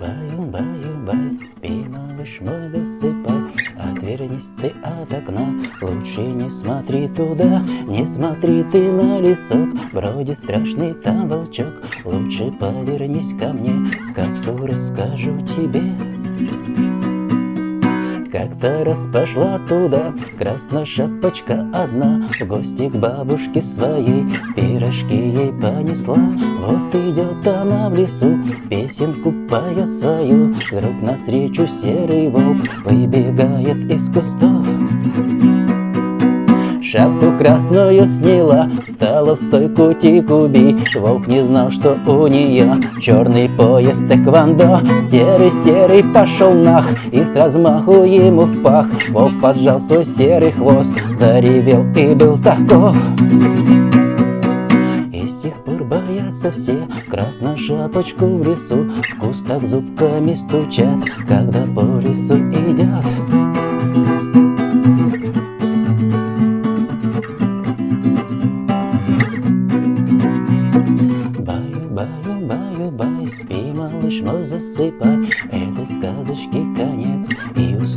баю-баю-бай, спи, малыш мой, засыпай, отвернись ты от окна, лучше не смотри туда, не смотри ты на лесок, вроде страшный там волчок, лучше повернись ко мне, сказку расскажу тебе как-то раз пошла туда красная шапочка одна В гости к бабушке своей пирожки ей понесла. Вот идет она в лесу, песенку поет свою Вдруг навстречу серый волк выбегает Шапку красную сняла, стала в стойку тикуби Волк не знал, что у нее черный пояс тэквондо. Серый-серый пошел нах, и с размаху ему в пах. Волк поджал свой серый хвост, заревел и был таков. И с тех пор боятся все Красную шапочку в лесу В кустах зубками стучат Когда по лесу идет Баю, баю, баю, бай, спи, малыш мой, засыпай, Это сказочки конец, и уснуть